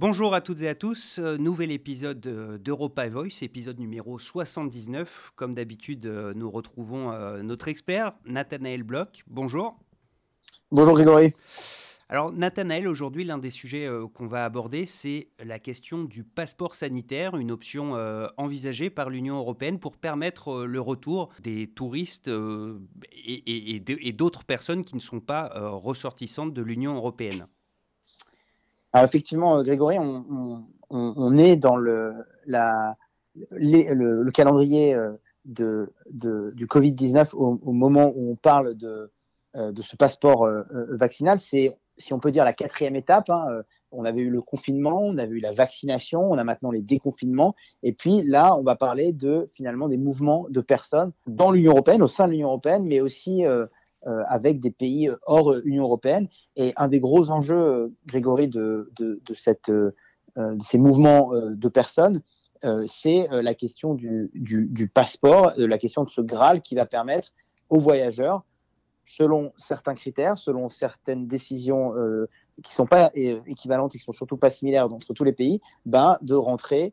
Bonjour à toutes et à tous, euh, nouvel épisode d'Europa Voice, épisode numéro 79. Comme d'habitude, euh, nous retrouvons euh, notre expert, Nathanaël Bloch. Bonjour. Bonjour Grégory. Alors Nathanaël, aujourd'hui, l'un des sujets qu'on va aborder, c'est la question du passeport sanitaire, une option envisagée par l'Union européenne pour permettre le retour des touristes et d'autres personnes qui ne sont pas ressortissantes de l'Union européenne. Effectivement, euh, Grégory, on, est dans le, calendrier euh, du Covid-19 au, moment où on parle de, euh, ce passeport vaccinal. C'est, si on peut dire, la quatrième étape. Hein, on avait eu le confinement, on avait eu la vaccination, on a maintenant les déconfinements. Et puis là, on va parler de finalement des mouvements de personnes dans l'Union européenne, au sein de l'Union européenne, mais aussi avec des pays hors Union européenne. Et un des gros enjeux, euh, Grégory, de, de, cette, euh, ces mouvements de personnes, c'est la question du, du, passeport, la question de ce Graal qui va permettre aux voyageurs, selon certains critères, selon certaines décisions qui ne sont pas équivalentes et qui sont surtout pas similaires entre tous les pays, ben, de rentrer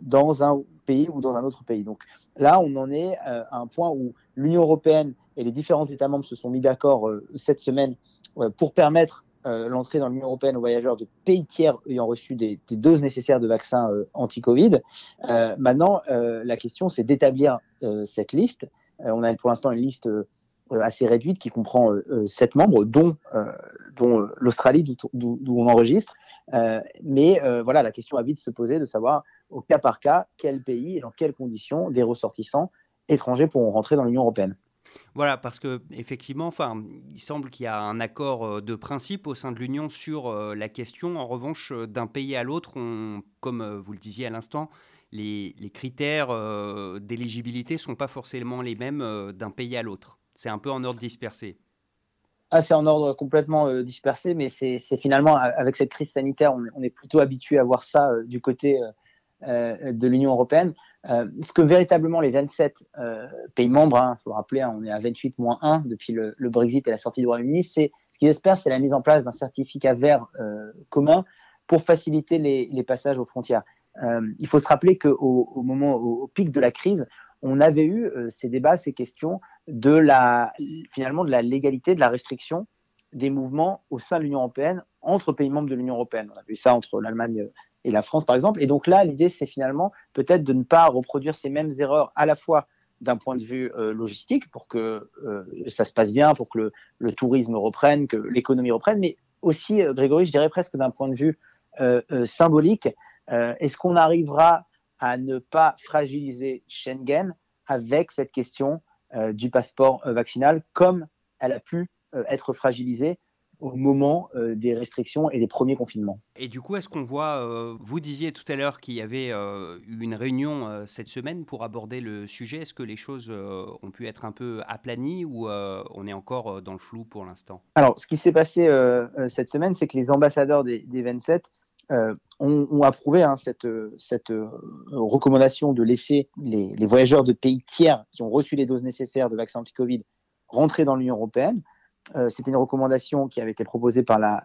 dans un pays ou dans un autre pays. Donc là, on en est à un point où l'Union européenne et les différents États membres se sont mis d'accord euh, cette semaine euh, pour permettre euh, l'entrée dans l'Union européenne aux voyageurs de pays tiers ayant reçu des, doses nécessaires de vaccins anti-Covid. maintenant, la question, c'est d'établir cette liste. on a pour l'instant une liste assez réduite qui comprend sept membres, dont l'Australie, d'où on enregistre. Mais voilà, la question a vite se poser de savoir au cas par cas quel pays et dans quelles conditions des ressortissants étrangers pourront rentrer dans l'Union européenne. Voilà, parce que effectivement, enfin, il semble qu'il y a un accord euh, de principe au sein de l'Union sur euh, la question. En revanche, euh, d'un pays à l'autre, comme vous le disiez à l'instant, les, critères d'éligibilité ne sont pas forcément les mêmes d'un pays à l'autre. C'est un peu en ordre dispersé. Ah, c'est en ordre complètement dispersé, mais c'est finalement, avec cette crise sanitaire, on, est plutôt habitué à voir ça du côté de l'Union européenne. Euh, ce que véritablement les 27 euh, pays membres, il hein, faut rappeler, hein, on est à 28 moins 1 depuis le, Brexit et la sortie du Royaume-Uni, c'est ce qu'ils espèrent, c'est la mise en place d'un certificat vert euh, commun pour faciliter les, passages aux frontières. il faut se rappeler qu'au au moment, au, pic de la crise, on avait eu ces débats, ces questions de la, finalement, de la légalité, de la restriction des mouvements au sein de l'Union européenne entre pays membres de l'Union européenne. On a vu ça entre l'Allemagne et la France, par exemple. Et donc là, l'idée, c'est finalement peut-être de ne pas reproduire ces mêmes erreurs à la fois d'un point de vue euh, logistique, pour que euh, ça se passe bien, pour que le, tourisme reprenne, que l'économie reprenne, mais aussi, euh, Grégory, je dirais presque d'un point de vue symbolique, est-ce qu'on arrivera à ne pas fragiliser Schengen avec cette question du passeport vaccinal comme elle a pu être fragilisée au moment euh, des restrictions et des premiers confinements. Et du coup, est-ce qu'on voit, euh, vous disiez tout à l'heure qu'il y avait euh, eu une réunion cette semaine pour aborder le sujet, est-ce que les choses ont pu être un peu aplanies ou on est encore dans le flou pour l'instant? Alors, ce qui s'est passé cette semaine, c'est que les ambassadeurs des, 27 ont, approuvé hein, cette, cette recommandation de laisser les, voyageurs de pays tiers qui ont reçu les doses nécessaires de vaccins anti-Covid rentrer dans l'Union européenne. Euh, c'était une recommandation qui avait été proposée par la,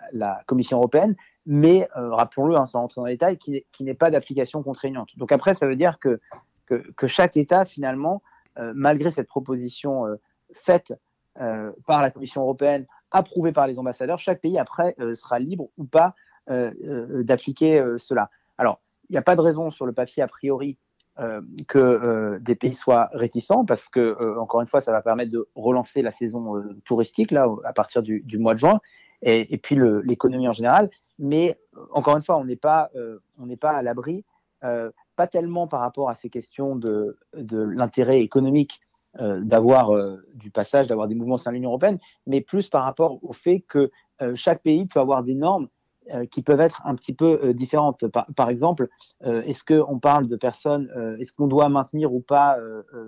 Commission européenne, mais euh, rappelons-le, hein, sans rentrer dans les détails, qui, n'est pas d'application contraignante. Donc après, ça veut dire que, que, chaque État, finalement, euh, malgré cette proposition faite par la Commission européenne, approuvée par les ambassadeurs, chaque pays après sera libre ou pas d'appliquer cela. Alors, il n'y a pas de raison sur le papier, a priori, euh, que euh, des pays soient réticents parce que euh, encore une fois ça va permettre de relancer la saison touristique là à partir du, mois de juin et, puis l'économie en général mais encore une fois on n'est pas n'est pas à l'abri pas tellement par rapport à ces questions de, de l'intérêt économique d'avoir du passage d'avoir des mouvements de l'Union européenne mais plus par rapport au fait que chaque pays peut avoir des normes euh, qui peuvent être un petit peu euh, différentes. Par, exemple, euh, est-ce qu'on parle de personnes, est-ce qu'on doit maintenir ou pas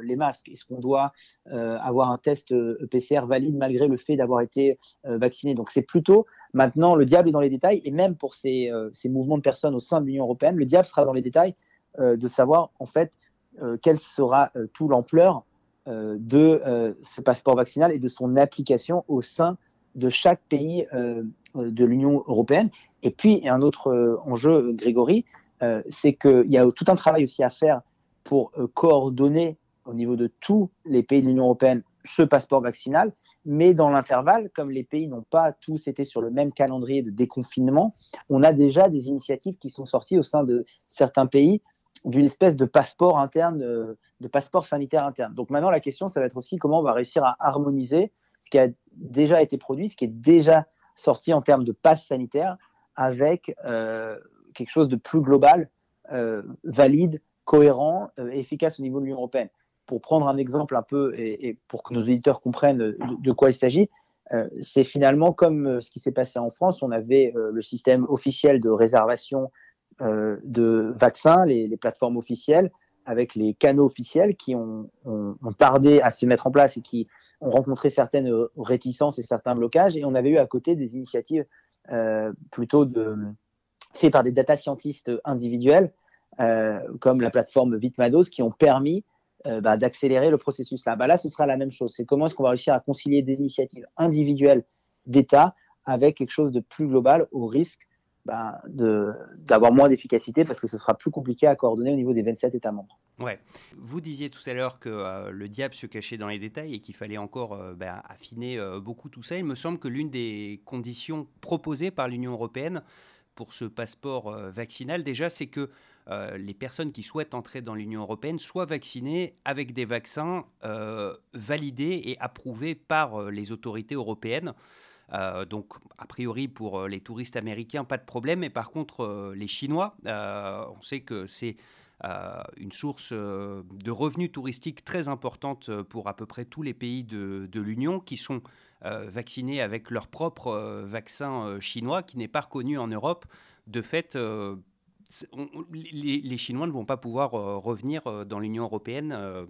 les masques? Est-ce qu'on doit avoir un test PCR valide malgré le fait d'avoir été vacciné? Donc c'est plutôt maintenant le diable est dans les détails. Et même pour ces, ces mouvements de personnes au sein de l'Union européenne, le diable sera dans les détails de savoir en fait quelle sera toute l'ampleur de ce passeport vaccinal et de son application au sein de chaque pays de l'Union européenne Et puis, un autre enjeu, Grégory, c'est qu'il y a tout un travail aussi à faire pour coordonner au niveau de tous les pays de l'Union européenne ce passeport vaccinal, mais dans l'intervalle, comme les pays n'ont pas tous été sur le même calendrier de déconfinement, on a déjà des initiatives qui sont sorties au sein de certains pays d'une espèce de passeport interne, euh, de passeport sanitaire interne. Donc maintenant, la question, ça va être aussi comment on va réussir à harmoniser ce qui a déjà été produit, ce qui est déjà sorti en termes de passe sanitaire, avec euh, quelque chose de plus global, euh, valide, cohérent et efficace au niveau de l'Union européenne pour prendre un exemple un peu et, pour que nos éditeurs comprennent de, quoi il s'agit, euh, c'est finalement comme euh, ce qui s'est passé en France. On avait euh, le système officiel de réservation de vaccins, les, plateformes officielles, avec les canaux officiels qui ont, tardé à se mettre en place et qui ont rencontré certaines réticences et certains blocages. Et on avait eu à côté des initiatives plutôt de, faites par des data scientists individuels, comme la plateforme Vitmados, qui ont permis euh, bah, d'accélérer le processus là. Bah, là, ce sera la même chose. C'est comment est-ce qu'on va réussir à concilier des initiatives individuelles d'État avec quelque chose de plus global au risque bah, d'avoir moins d'efficacité parce que ce sera plus compliqué à coordonner au niveau des 27 États membres. Ouais. Vous disiez tout à l'heure que euh, le diable se cachait dans les détails et qu'il fallait encore euh, affiner beaucoup tout ça. Il me semble que l'une des conditions proposées par l'Union européenne pour ce passeport vaccinal, déjà, c'est que euh, les personnes qui souhaitent entrer dans l'Union européenne soient vaccinées avec des vaccins euh, validés et approuvés par euh, les autorités européennes. donc, a priori, pour les touristes américains, pas de problème. Mais par contre, les Chinois, on sait que c'est une source de revenus touristiques très importante pour à peu près tous les pays de, de l'Union qui sont vaccinés avec leur propre vaccin chinois qui n'est pas reconnu en Europe. De fait, les, Chinois ne vont pas pouvoir euh, revenir euh, dans l'Union européenne, euh,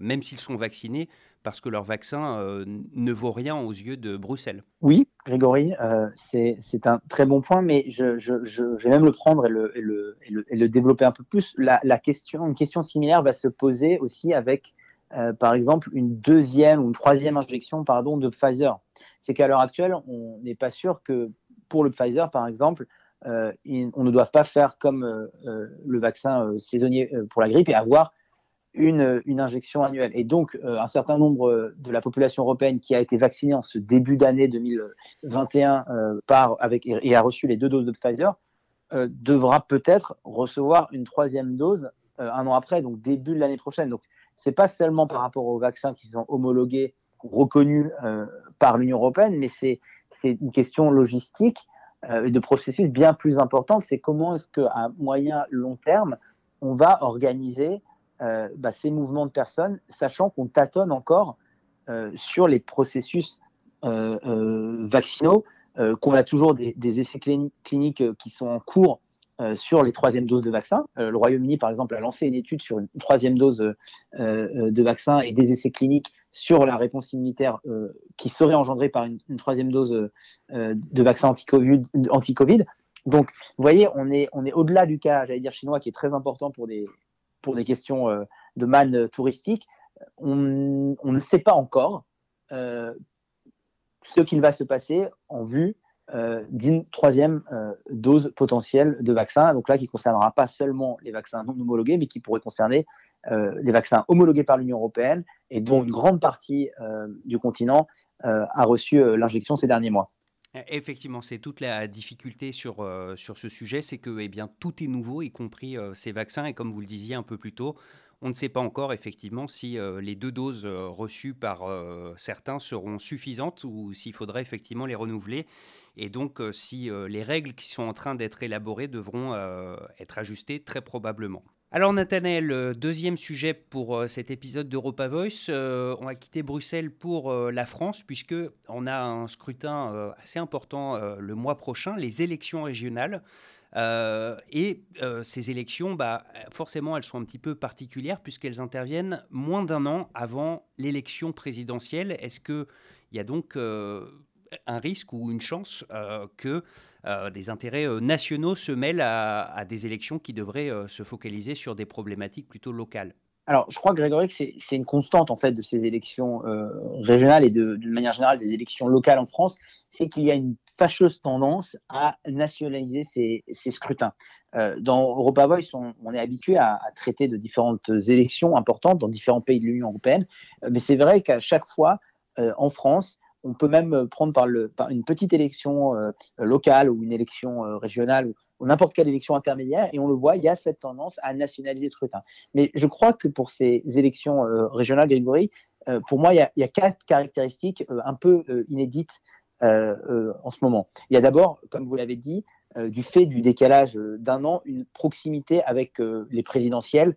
même s'ils sont vaccinés, parce que leur vaccin ne vaut rien aux yeux de Bruxelles. Oui, Grégory, c'est un très bon point, mais je, vais même le prendre et le, développer un peu plus. La, question, une question similaire va se poser aussi avec, par exemple, une deuxième ou une troisième injection pardon, de Pfizer. C'est qu'à l'heure actuelle, on n'est pas sûr que pour le Pfizer, par exemple, euh, on ne doit pas faire comme euh, euh, le vaccin saisonnier pour la grippe et avoir une, injection annuelle. Et donc, un certain nombre de la population européenne qui a été vaccinée en ce début d'année 2021 par, avec, et a reçu les deux doses de Pfizer devra peut-être recevoir une troisième dose un an après, donc début de l'année prochaine. Donc, c'est pas seulement par rapport aux vaccins qui sont homologués, reconnus par l'Union européenne, mais c'est une question logistique et de processus bien plus importants, c'est comment est-ce qu'à moyen long terme, on va organiser euh, bah, ces mouvements de personnes, sachant qu'on tâtonne encore euh, sur les processus vaccinaux, qu'on a toujours des, essais cliniques qui sont en cours sur les troisièmes doses de vaccin. le Royaume-Uni, par exemple, a lancé une étude sur une troisième dose de vaccin et des essais cliniques sur la réponse immunitaire euh, qui serait engendrée par une, troisième dose euh, de vaccin anti-Covid. Anti Donc, vous voyez, on est, on est au-delà du cas, j'allais dire chinois, qui est très important pour des, pour des questions euh, de manne touristique. On, ne sait pas encore ce qu'il va se passer en vue d'une troisième dose potentielle de vaccin. Donc là, qui concernera pas seulement les vaccins non homologués, mais qui pourrait concerner euh, les vaccins homologués par l'Union européenne et dont une grande partie euh, du continent euh, a reçu l'injection ces derniers mois. Effectivement, c'est toute la difficulté sur, sur ce sujet, c'est que eh bien, tout est nouveau, y compris ces vaccins, et comme vous le disiez un peu plus tôt, on ne sait pas encore effectivement si les deux doses reçues par certains seront suffisantes ou s'il faudrait effectivement les renouveler. Et donc si les règles qui sont en train d'être élaborées devront être ajustées très probablement. Alors Nathanaël, deuxième sujet pour euh, cet épisode d'Europa Voice. Euh, on va quitter Bruxelles pour euh, la France puisque on a un scrutin assez important le mois prochain, les élections régionales. et ces élections, bah, forcément, elles sont un petit peu particulières puisqu'elles interviennent moins d'un an avant l'élection présidentielle. Est-ce qu'il y a donc un risque ou une chance que euh, des intérêts euh, nationaux se mêlent à, des élections qui devraient euh, se focaliser sur des problématiques plutôt locales. alors, je crois, Grégory, que c'est une constante en fait de ces élections euh, régionales et d'une manière générale des élections locales en France, c'est qu'il y a une fâcheuse tendance à nationaliser ces, scrutins. Euh, dans Europa Voice, on, est habitué à, traiter de différentes élections importantes dans différents pays de l'Union européenne, euh, mais c'est vrai qu'à chaque fois, euh, en France, on peut même prendre par, une petite élection euh, locale ou une élection régionale n'importe quelle élection intermédiaire, et on le voit, il y a cette tendance à nationaliser le scrutin. Mais je crois que pour ces élections euh, régionales, Grégory, euh, pour moi, il y, a, quatre caractéristiques euh, un peu inédites en ce moment. Il y a d'abord, comme vous l'avez dit, du fait du décalage d'un an, une proximité avec les présidentielles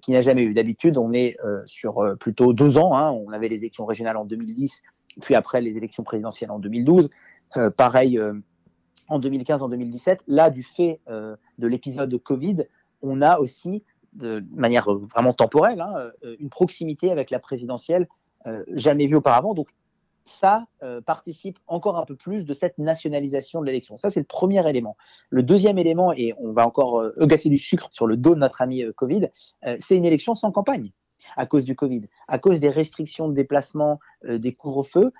qui n'a jamais eu. D'habitude, on est sur plutôt deux ans. Hein. On avait les élections régionales en 2010, puis après les élections présidentielles en 2012. pareil en 2015, en 2017. Là, du fait euh, de l'épisode de Covid, on a aussi, de manière vraiment temporelle, hein, euh, une proximité avec la présidentielle euh, jamais vue auparavant. Donc, ça participe encore un peu plus de cette nationalisation de l'élection. Ça, c'est le premier élément. Le deuxième élément, et on va encore gasser du sucre sur le dos de notre ami Covid, c'est une élection sans campagne à cause du Covid, à cause des restrictions de déplacement, des couvre-feux.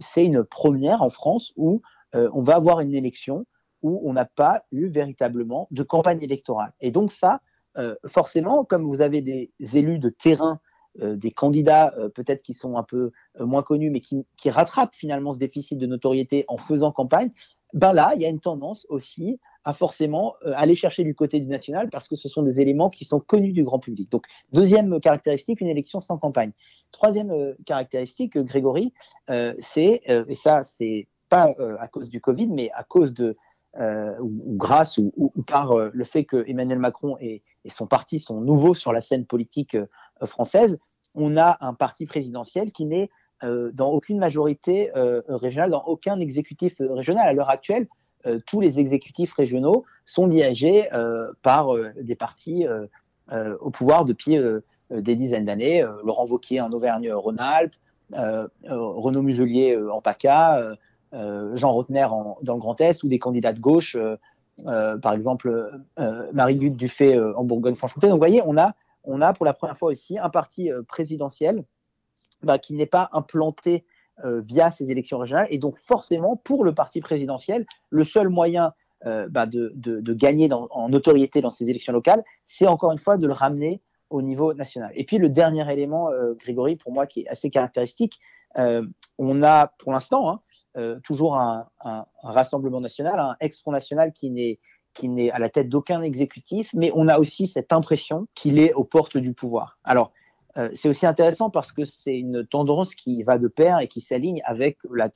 c'est une première en France où euh, on va avoir une élection où on n'a pas eu véritablement de campagne électorale. Et donc ça, euh, forcément, comme vous avez des élus de terrain, euh, des candidats peut-être qui sont un peu moins connus, mais qui, rattrapent finalement ce déficit de notoriété en faisant campagne, ben là, il y a une tendance aussi forcément aller chercher du côté du national parce que ce sont des éléments qui sont connus du grand public. Donc, deuxième caractéristique, une élection sans campagne. Troisième caractéristique, Grégory, c'est, et ça c'est pas euh, à cause du Covid, mais à cause de, euh, ou, grâce ou, par euh, le fait que Emmanuel Macron et, son parti sont nouveaux sur la scène politique française, on a un parti présidentiel qui n'est dans aucune majorité régionale, dans aucun exécutif régional. À l'heure actuelle, tous les exécutifs régionaux sont dirigés par des partis au pouvoir depuis des dizaines d'années. Laurent Wauquiez en Auvergne-Rhône-Alpes, Renaud Muselier en PACA, euh, Jean Rotner dans le Grand Est ou des candidats de gauche, euh, euh, par exemple Marie-Lutte Dufay en Bourgogne-Franche-Comté. Donc vous voyez, on a, on a pour la première fois aussi un parti présidentiel bah, qui n'est pas implanté via ces élections régionales. Et donc forcément, pour le parti présidentiel, le seul moyen bah, de, de, gagner en notoriété dans ces élections locales, c'est encore une fois de le ramener au niveau national. Et puis le dernier élément, Grégory, pour moi, qui est assez caractéristique, on a pour l'instant hein, euh, toujours un, rassemblement national, un ex-front national qui n'est qui n'est à la tête d'aucun exécutif, mais on a aussi cette impression qu'il est aux portes du pouvoir. Alors, euh, c'est aussi intéressant parce que c'est une tendance qui va de pair et qui s'aligne avec la,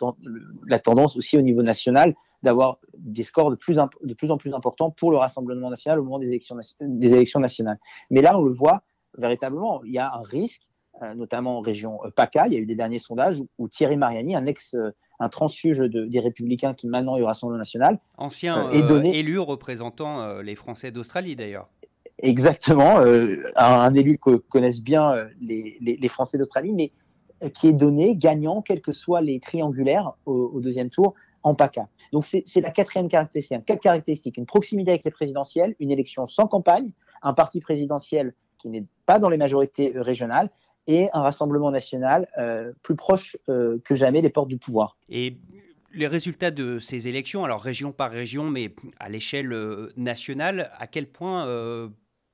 la, tendance aussi au niveau national d'avoir des scores de plus, de plus en plus importants pour le Rassemblement national au moment des élections, des élections nationales. Mais là, on le voit véritablement, il y a un risque euh, notamment en région euh, PACA. Il y a eu des derniers sondages où, Thierry Mariani, un ex, euh, un transfuge des Républicains qui maintenant est au Rassemblement national, ancien élu représentant les Français d'Australie d'ailleurs. Exactement, un, élu que connaissent bien les, les, Français d'Australie, mais qui est donné gagnant, quels que soient les triangulaires au, deuxième tour, en PACA. Donc c'est la quatrième caractéristique. Quatre caractéristiques une proximité avec les présidentielles, une élection sans campagne, un parti présidentiel qui n'est pas dans les majorités régionales, et un rassemblement national euh, plus proche euh, que jamais des portes du pouvoir. Et les résultats de ces élections, alors région par région, mais à l'échelle euh, nationale, à quel point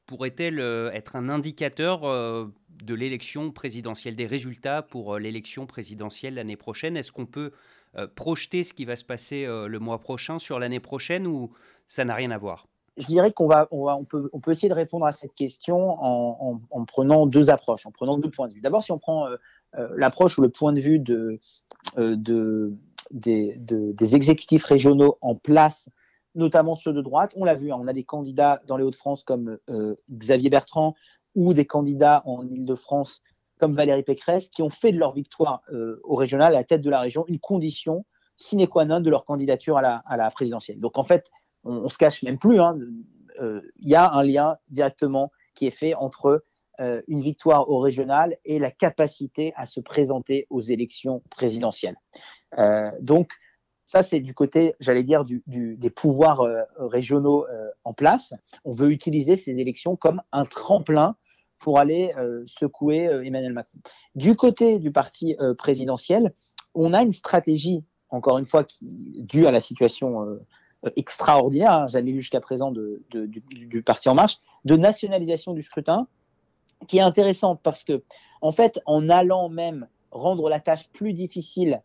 pourrait-elle être un indicateur de l'élection présidentielle, des résultats pour l'élection présidentielle l'année prochaine? Est-ce qu'on peut projeter ce qui va se passer le mois prochain sur l'année prochaine ou ça n'a rien à voir? Je dirais qu'on va, on, peut, essayer de répondre à cette question en, en, prenant deux approches, en prenant deux points de vue. D'abord, si on prend euh, euh, l'approche ou le point de vue de, euh, de, des, des, exécutifs régionaux en place, notamment ceux de droite, on l'a vu, hein, on a des candidats dans les Hauts-de-France comme Xavier Bertrand ou des candidats en Ile-de-France comme Valérie Pécresse qui ont fait de leur victoire au régional, à la tête de la région, une condition sine qua non de leur candidature à la, présidentielle. Donc en fait, on, ne se cache même plus, hein, euh, il y a un lien directement qui est fait entre euh, une victoire au régional et la capacité à se présenter aux élections présidentielles. Euh, donc, ça, c'est du côté, j'allais dire, des pouvoirs régionaux en place. On veut utiliser ces élections comme un tremplin pour aller secouer Emmanuel Macron. Du côté du parti présidentiel, on a une stratégie, encore une fois, qui due à la situation extraordinaire, hein, jamais jusqu'à présent de, du, du, parti En Marche, de nationalisation du scrutin, qui est intéressante parce que, en fait, en allant même rendre la tâche plus difficile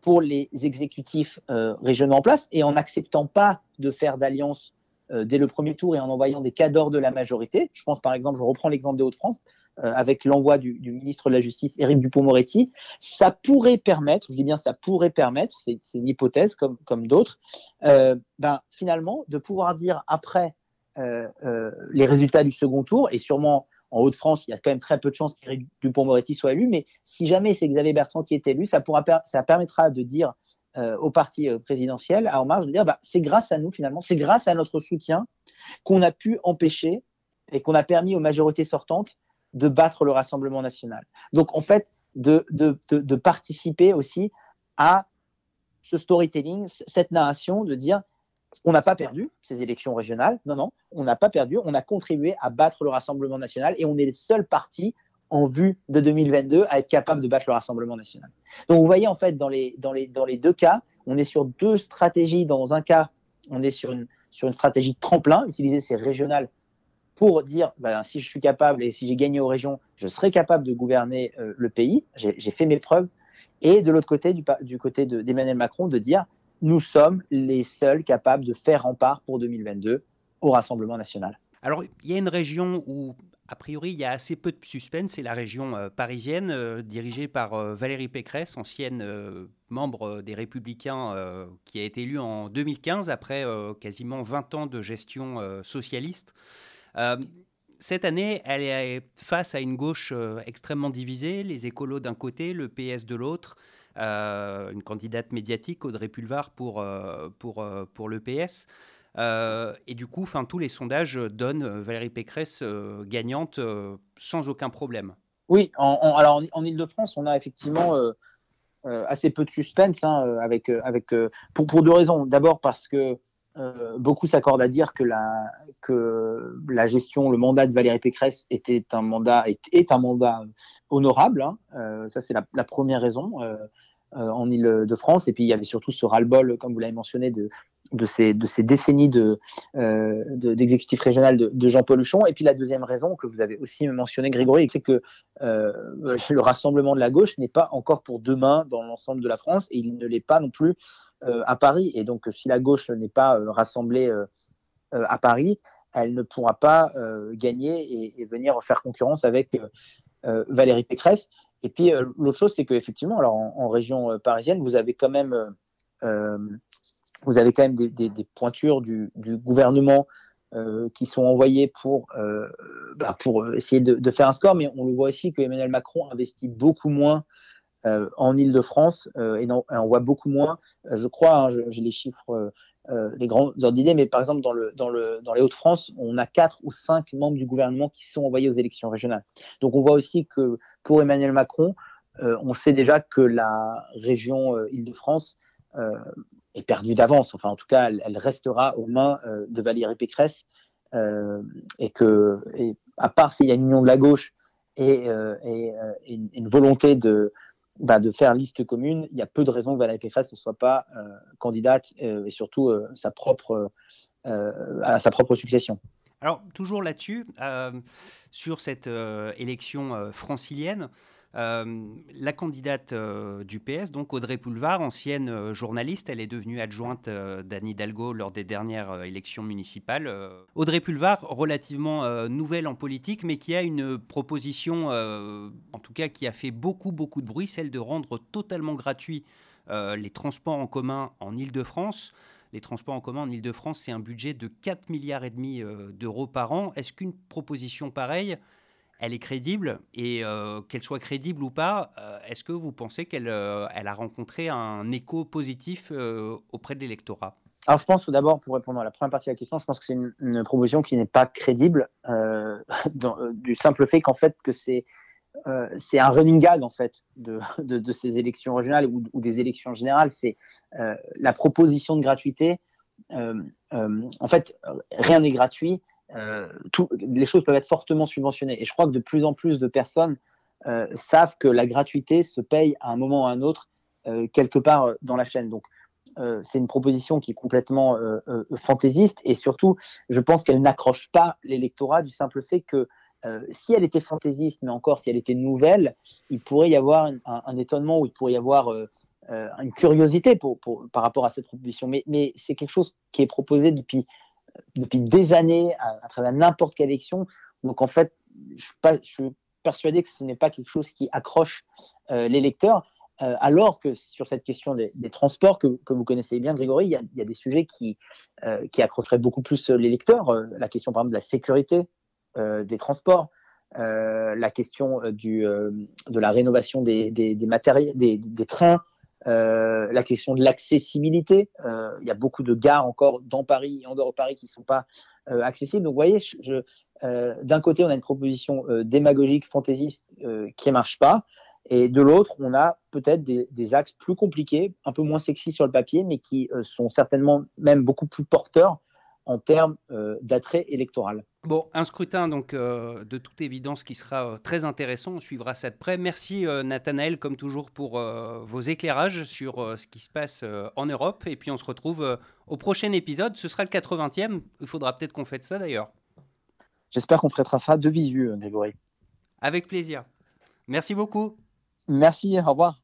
pour les exécutifs euh, régionaux en place et en n'acceptant pas de faire d'alliance euh, dès le premier tour et en envoyant des cadors de la majorité. Je pense par exemple, je reprends l'exemple des Hauts-de-France, euh, avec l'envoi du, ministre de la Justice, Éric Dupont-Moretti, ça pourrait permettre, je dis bien ça pourrait permettre, c'est une hypothèse comme, comme d'autres, ben, finalement de pouvoir dire après les résultats du second tour et sûrement en Haute-France, il y a quand même très peu de chances qu'Éric Dupont-Moretti soit élu, mais si jamais c'est Xavier Bertrand qui est élu, ça, permettra de dire euh, au parti euh, présidentiel, à En de dire bah, c'est grâce à nous finalement, c'est grâce à notre soutien qu'on a pu empêcher et qu'on a permis aux majorités sortantes de battre le Rassemblement national. Donc en fait, de participer aussi à ce storytelling, cette narration, de dire on n'a pas perdu ces élections régionales. Non, non, on n'a pas perdu. On a contribué à battre le Rassemblement national et on est le seul parti en vue de 2022 à être capable de battre le Rassemblement national. Donc vous voyez en fait dans les, dans les, dans les deux cas, on est sur deux stratégies. Dans un cas, on est sur une, sur une stratégie de tremplin, utiliser ces régionales pour dire ben, si je suis capable et si j'ai gagné aux régions, je serai capable de gouverner euh, le pays. J'ai fait mes preuves. Et de l'autre côté, du, du côté d'Emmanuel Macron, de dire nous sommes les seuls capables de faire rempart pour 2022 au Rassemblement national. Alors, il y a une région où, a priori, il y a assez peu de suspense, c'est la région euh, parisienne, euh, dirigée par euh, Valérie Pécresse, ancienne membre des Républicains, qui a été élue en 2015, après quasiment 20 ans de gestion socialiste. cette année, elle est face à une gauche extrêmement divisée, les écolos d'un côté, le PS de l'autre. Euh, une candidate médiatique, Audrey Pulvar, pour, euh, pour, euh, pour le et du coup, tous les sondages donnent Valérie Pécresse gagnante sans aucun problème. Oui, en, alors en, Ile-de-France, on a effectivement assez peu de suspense, hein, avec, avec, pour, pour deux raisons. D'abord parce que beaucoup s'accordent à dire que la, que la gestion, le mandat de Valérie Pécresse était un mandat, est, un mandat honorable. Hein. ça, c'est la, première raison. Euh, en Ile-de-France. Et puis il y avait surtout ce ras-le-bol, comme vous l'avez mentionné, de, ces, décennies euh, d'exécutif régional de, Jean-Paul Huchon. Et puis la deuxième raison que vous avez aussi mentionné, Grégory, c'est que euh, le rassemblement de la gauche n'est pas encore pour demain dans l'ensemble de la France et il ne l'est pas non plus à Paris. Et donc si la gauche n'est pas rassemblée à Paris, elle ne pourra pas gagner et, venir faire concurrence avec Valérie Pécresse. Et puis euh, l'autre chose, c'est qu'effectivement, alors en, région euh, parisienne, vous avez quand même, euh, vous avez quand même des, pointures du, du gouvernement qui sont envoyées pour, bah, pour essayer de, de, faire un score, mais on le voit aussi que Emmanuel Macron investit beaucoup moins en Ile-de-France et, on voit beaucoup moins, je crois, hein, j'ai les chiffres euh, les grands ordres mais par exemple, dans, le, dans, le, dans les Hauts-de-France, on a quatre ou cinq membres du gouvernement qui sont envoyés aux élections régionales. Donc on voit aussi que pour Emmanuel Macron, euh, on sait déjà que la région euh, Île-de-France est perdue d'avance. Enfin, en tout cas, elle, restera aux mains de Valérie Pécresse. et que, à part s'il y a une union de la gauche et, une volonté de, bah, de faire liste commune, il y a peu de raisons que Valérie Pécresse ne soit pas euh, candidate euh, et surtout euh, à sa propre succession. Alors, toujours là-dessus, sur cette élection francilienne, euh, la candidate euh, du PS, donc Audrey Poulevard, ancienne euh, journaliste, elle est devenue adjointe d'Anne Hidalgo lors des dernières élections municipales. Audrey Pulvar, relativement nouvelle en politique, mais qui a une proposition, en tout cas qui a fait beaucoup, beaucoup de bruit, celle de rendre totalement gratuit les transports en commun en Ile-de-France. Les transports en commun en Ile-de-France, c'est un budget de 4 milliards et demi d'euros par an. Est-ce qu'une proposition pareille elle est crédible et euh, qu'elle soit crédible ou pas, euh, est-ce que vous pensez qu'elle euh, a rencontré un écho positif auprès de l'électorat? Alors, je pense d'abord, pour répondre à la première partie de la question, je pense que c'est une, proposition qui n'est pas crédible du simple fait qu'en fait, que c'est un running gag en fait de, ces élections régionales ou des élections générales. C'est la proposition de gratuité. en fait, rien n'est gratuit les choses peuvent être fortement subventionnées. Et je crois que de plus en plus de personnes savent que la gratuité se paye à un moment ou à un autre quelque part dans la chaîne. Donc, c'est une proposition qui est complètement fantaisiste et surtout, je pense qu'elle n'accroche pas l'électorat du simple fait que euh, si elle était fantaisiste, mais encore si elle était nouvelle, il pourrait y avoir un, étonnement ou il pourrait y avoir euh, euh, une curiosité par rapport à cette proposition. Mais c'est quelque chose qui est proposé depuis, depuis des années à, travers n'importe quelle élection. Donc en fait, je, suis persuadé que ce n'est pas quelque chose qui accroche les lecteurs. alors que sur cette question des, transports, que, vous connaissez bien, Grégory, il y a, des sujets qui, qui accrocheraient beaucoup plus les lecteurs. la question, par exemple, de la sécurité euh, des transports, euh, la question euh, du, de la rénovation des, des, matériels, des, des trains, la question de l'accessibilité. il y a beaucoup de gares encore dans Paris et en dehors de Paris qui ne sont pas accessibles. Donc, vous voyez, d'un côté, on a une proposition démagogique, fantaisiste qui ne marche pas. Et de l'autre, on a peut-être des, axes plus compliqués, un peu moins sexy sur le papier, mais qui sont certainement même beaucoup plus porteurs en termes euh, d'attrait électoral. Bon, un scrutin donc euh, de toute évidence qui sera euh, très intéressant. On suivra ça de près. Merci Nathanaël, comme toujours, pour vos éclairages sur ce qui se passe en Europe. Et puis on se retrouve au prochain épisode. Ce sera le 80e. Il faudra peut-être qu'on fasse ça d'ailleurs. J'espère qu'on fera ça de visu, Grégory. Avec plaisir. Merci beaucoup. Merci, au revoir.